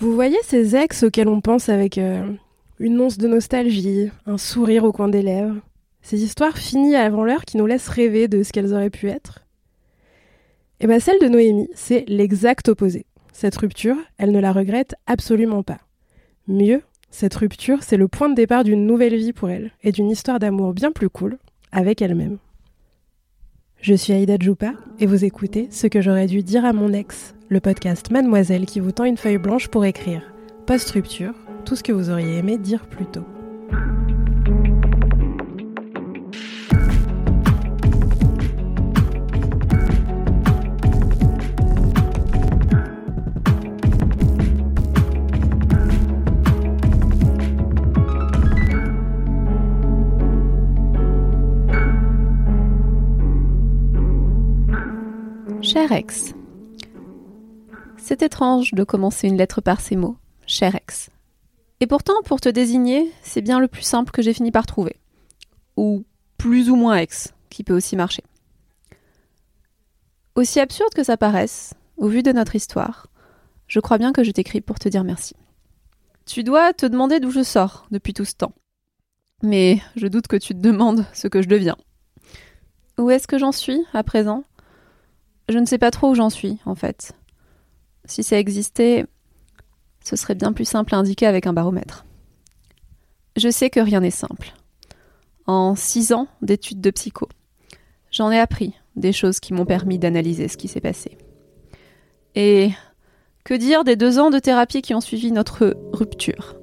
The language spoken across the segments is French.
Vous voyez ces ex auxquels on pense avec euh, une once de nostalgie, un sourire au coin des lèvres? Ces histoires finies avant l'heure qui nous laissent rêver de ce qu'elles auraient pu être? Eh bien celle de Noémie, c'est l'exact opposé. Cette rupture, elle ne la regrette absolument pas. Mieux, cette rupture, c'est le point de départ d'une nouvelle vie pour elle et d'une histoire d'amour bien plus cool avec elle-même. Je suis Aïda Djoupa et vous écoutez Ce que j'aurais dû dire à mon ex, le podcast Mademoiselle qui vous tend une feuille blanche pour écrire, post-rupture, tout ce que vous auriez aimé dire plus tôt. Cher ex. Étrange de commencer une lettre par ces mots, cher ex. Et pourtant, pour te désigner, c'est bien le plus simple que j'ai fini par trouver. Ou plus ou moins ex, qui peut aussi marcher. Aussi absurde que ça paraisse, au vu de notre histoire, je crois bien que je t'écris pour te dire merci. Tu dois te demander d'où je sors depuis tout ce temps. Mais je doute que tu te demandes ce que je deviens. Où est-ce que j'en suis à présent? Je ne sais pas trop où j'en suis, en fait. Si ça existait, ce serait bien plus simple à indiquer avec un baromètre. Je sais que rien n'est simple. En six ans d'études de psycho, j'en ai appris des choses qui m'ont permis d'analyser ce qui s'est passé. Et que dire des deux ans de thérapie qui ont suivi notre rupture?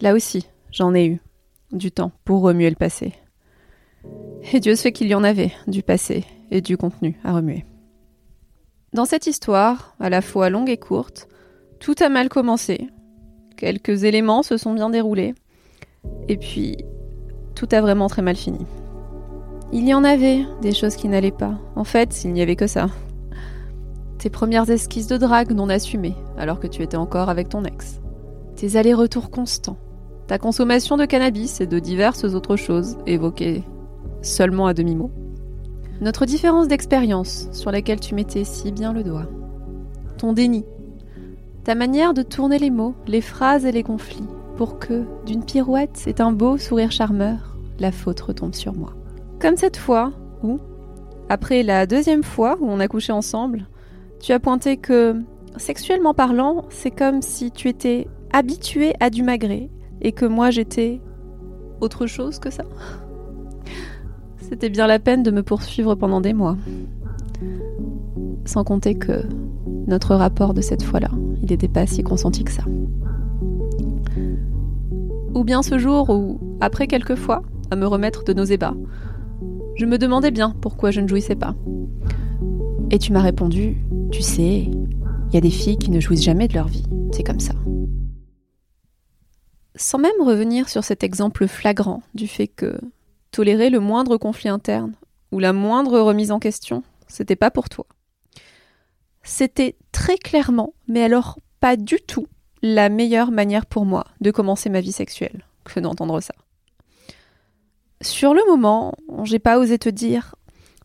Là aussi, j'en ai eu du temps pour remuer le passé. Et Dieu sait qu'il y en avait du passé et du contenu à remuer. Dans cette histoire, à la fois longue et courte, tout a mal commencé. Quelques éléments se sont bien déroulés. Et puis, tout a vraiment très mal fini. Il y en avait des choses qui n'allaient pas. En fait, il n'y avait que ça. Tes premières esquisses de drague non assumées, alors que tu étais encore avec ton ex. Tes allers-retours constants. Ta consommation de cannabis et de diverses autres choses évoquées seulement à demi-mot. Notre différence d'expérience sur laquelle tu mettais si bien le doigt. Ton déni. Ta manière de tourner les mots, les phrases et les conflits pour que, d'une pirouette et un beau sourire charmeur, la faute retombe sur moi. Comme cette fois où, après la deuxième fois où on a couché ensemble, tu as pointé que, sexuellement parlant, c'est comme si tu étais habitué à du magret et que moi j'étais autre chose que ça. C'était bien la peine de me poursuivre pendant des mois. Sans compter que notre rapport de cette fois-là, il n'était pas si consenti que ça. Ou bien ce jour où, après quelques fois, à me remettre de nos ébats, je me demandais bien pourquoi je ne jouissais pas. Et tu m'as répondu, tu sais, il y a des filles qui ne jouissent jamais de leur vie, c'est comme ça. Sans même revenir sur cet exemple flagrant du fait que Tolérer le moindre conflit interne ou la moindre remise en question, c'était pas pour toi. C'était très clairement, mais alors pas du tout, la meilleure manière pour moi de commencer ma vie sexuelle que d'entendre ça. Sur le moment, j'ai pas osé te dire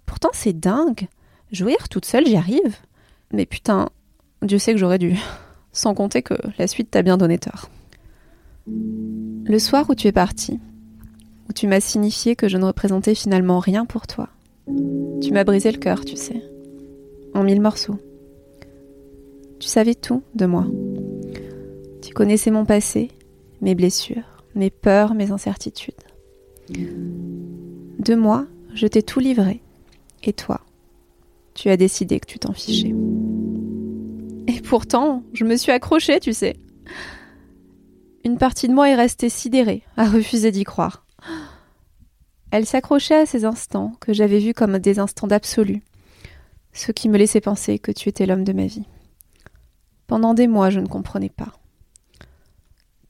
Pourtant, c'est dingue. Jouir toute seule, j'y arrive. Mais putain, Dieu sait que j'aurais dû. Sans compter que la suite t'a bien donné tort. Le soir où tu es parti, tu m'as signifié que je ne représentais finalement rien pour toi. Tu m'as brisé le cœur, tu sais, en mille morceaux. Tu savais tout de moi. Tu connaissais mon passé, mes blessures, mes peurs, mes incertitudes. De moi, je t'ai tout livré. Et toi, tu as décidé que tu t'en fichais. Et pourtant, je me suis accrochée, tu sais. Une partie de moi est restée sidérée, à refuser d'y croire. Elle s'accrochait à ces instants que j'avais vus comme des instants d'absolu. ce qui me laissait penser que tu étais l'homme de ma vie. Pendant des mois, je ne comprenais pas.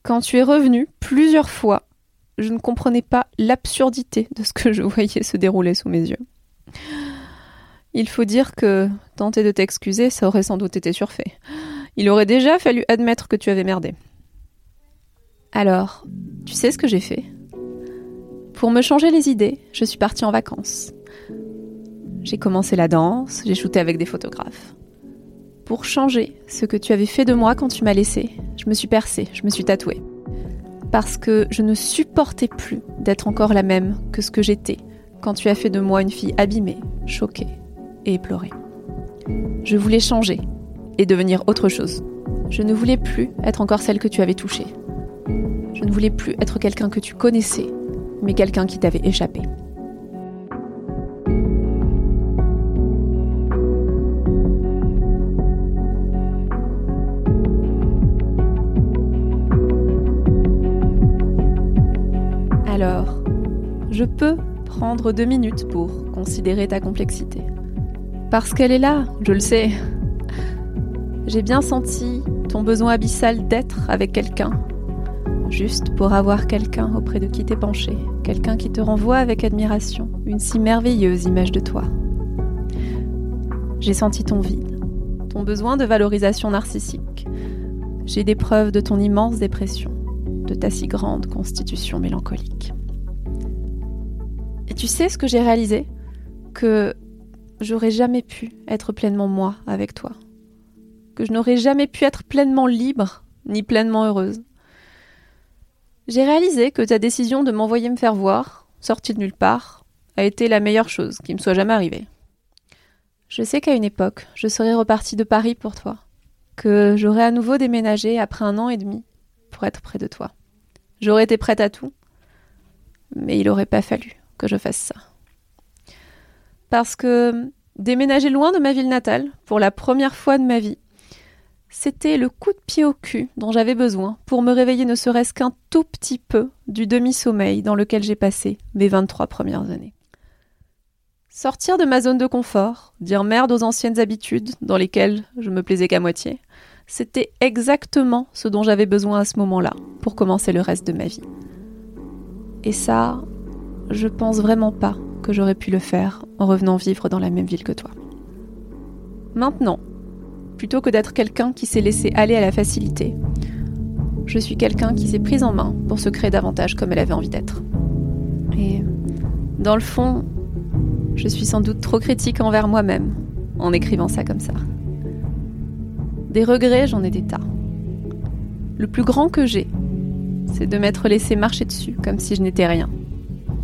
Quand tu es revenu plusieurs fois, je ne comprenais pas l'absurdité de ce que je voyais se dérouler sous mes yeux. Il faut dire que tenter de t'excuser, ça aurait sans doute été surfait. Il aurait déjà fallu admettre que tu avais merdé. Alors, tu sais ce que j'ai fait? Pour me changer les idées, je suis partie en vacances. J'ai commencé la danse, j'ai shooté avec des photographes. Pour changer ce que tu avais fait de moi quand tu m'as laissé, je me suis percée, je me suis tatouée. Parce que je ne supportais plus d'être encore la même que ce que j'étais quand tu as fait de moi une fille abîmée, choquée et éplorée. Je voulais changer et devenir autre chose. Je ne voulais plus être encore celle que tu avais touchée. Je ne voulais plus être quelqu'un que tu connaissais, mais quelqu'un qui t'avait échappé. Alors, je peux prendre deux minutes pour considérer ta complexité. Parce qu'elle est là, je le sais. J'ai bien senti ton besoin abyssal d'être avec quelqu'un. Juste pour avoir quelqu'un auprès de qui t'es penché, quelqu'un qui te renvoie avec admiration une si merveilleuse image de toi. J'ai senti ton vide, ton besoin de valorisation narcissique. J'ai des preuves de ton immense dépression, de ta si grande constitution mélancolique. Et tu sais ce que j'ai réalisé? Que j'aurais jamais pu être pleinement moi avec toi. Que je n'aurais jamais pu être pleinement libre ni pleinement heureuse. J'ai réalisé que ta décision de m'envoyer me faire voir, sortie de nulle part, a été la meilleure chose qui me soit jamais arrivée. Je sais qu'à une époque, je serais repartie de Paris pour toi, que j'aurais à nouveau déménagé après un an et demi pour être près de toi. J'aurais été prête à tout, mais il n'aurait pas fallu que je fasse ça. Parce que déménager loin de ma ville natale, pour la première fois de ma vie, c'était le coup de pied au cul dont j'avais besoin pour me réveiller ne serait-ce qu'un tout petit peu du demi-sommeil dans lequel j'ai passé mes 23 premières années. Sortir de ma zone de confort, dire merde aux anciennes habitudes dans lesquelles je me plaisais qu'à moitié, c'était exactement ce dont j'avais besoin à ce moment-là pour commencer le reste de ma vie. Et ça, je pense vraiment pas que j'aurais pu le faire en revenant vivre dans la même ville que toi. Maintenant, plutôt que d'être quelqu'un qui s'est laissé aller à la facilité, je suis quelqu'un qui s'est prise en main pour se créer davantage comme elle avait envie d'être. Et dans le fond, je suis sans doute trop critique envers moi-même en écrivant ça comme ça. Des regrets, j'en ai des tas. Le plus grand que j'ai, c'est de m'être laissé marcher dessus comme si je n'étais rien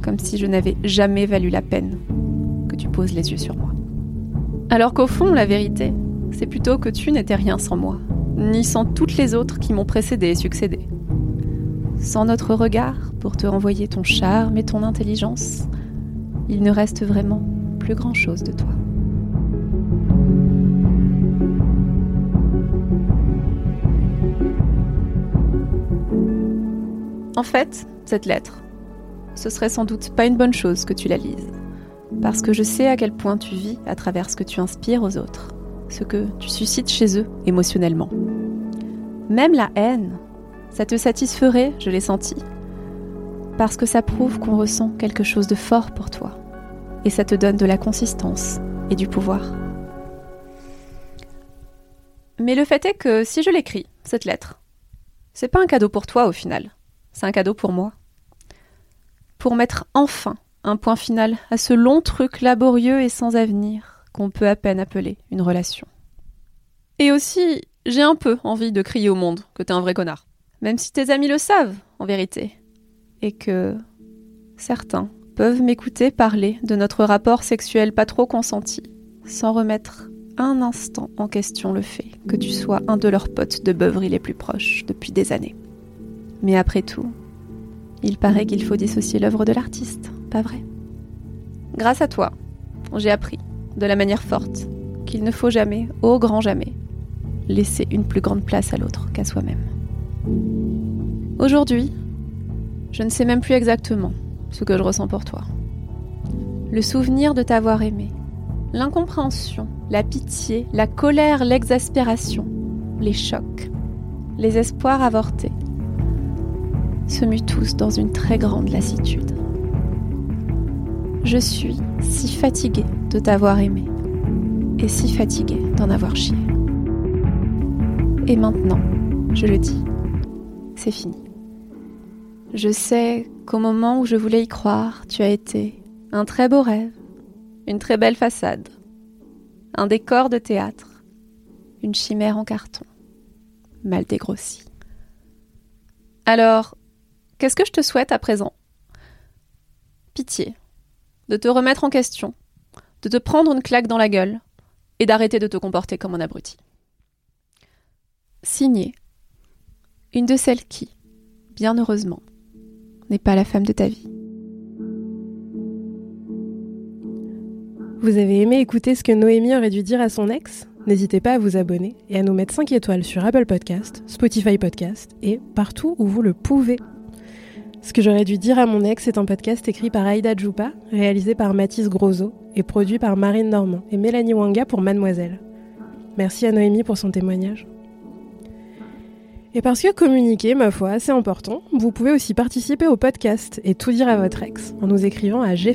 comme si je n'avais jamais valu la peine que tu poses les yeux sur moi. Alors qu'au fond, la vérité, c'est plutôt que tu n'étais rien sans moi, ni sans toutes les autres qui m'ont précédé et succédé. Sans notre regard pour te renvoyer ton charme et ton intelligence, il ne reste vraiment plus grand-chose de toi. En fait, cette lettre, ce serait sans doute pas une bonne chose que tu la lises. Parce que je sais à quel point tu vis à travers ce que tu inspires aux autres, ce que tu suscites chez eux émotionnellement. Même la haine, ça te satisferait, je l'ai senti. Parce que ça prouve qu'on ressent quelque chose de fort pour toi. Et ça te donne de la consistance et du pouvoir. Mais le fait est que si je l'écris, cette lettre, c'est pas un cadeau pour toi au final, c'est un cadeau pour moi pour mettre enfin un point final à ce long truc laborieux et sans avenir qu'on peut à peine appeler une relation. Et aussi, j'ai un peu envie de crier au monde que t'es un vrai connard. Même si tes amis le savent, en vérité. Et que certains peuvent m'écouter parler de notre rapport sexuel pas trop consenti, sans remettre un instant en question le fait que tu sois un de leurs potes de beuverie les plus proches depuis des années. Mais après tout, il paraît qu'il faut dissocier l'œuvre de l'artiste, pas vrai? Grâce à toi, j'ai appris, de la manière forte, qu'il ne faut jamais, au grand jamais, laisser une plus grande place à l'autre qu'à soi-même. Aujourd'hui, je ne sais même plus exactement ce que je ressens pour toi. Le souvenir de t'avoir aimé L'incompréhension, la pitié, la colère, l'exaspération, les chocs, les espoirs avortés se muent tous dans une très grande lassitude. Je suis si fatiguée de t'avoir aimé et si fatiguée d'en avoir chié. Et maintenant, je le dis, c'est fini. Je sais qu'au moment où je voulais y croire, tu as été un très beau rêve, une très belle façade, un décor de théâtre, une chimère en carton, mal dégrossie. Alors, qu'est-ce que je te souhaite à présent? Pitié, de te remettre en question, de te prendre une claque dans la gueule et d'arrêter de te comporter comme un abruti. Signé, une de celles qui, bien heureusement, n'est pas la femme de ta vie. Vous avez aimé écouter ce que Noémie aurait dû dire à son ex? N'hésitez pas à vous abonner et à nous mettre 5 étoiles sur Apple Podcast, Spotify Podcast et partout où vous le pouvez. Ce que j'aurais dû dire à mon ex est un podcast écrit par Aïda Djoupa, réalisé par Mathis Grosso et produit par Marine Normand et Mélanie Wanga pour Mademoiselle. Merci à Noémie pour son témoignage. Et parce que communiquer, ma foi, c'est important, vous pouvez aussi participer au podcast et tout dire à votre ex en nous écrivant à j'ai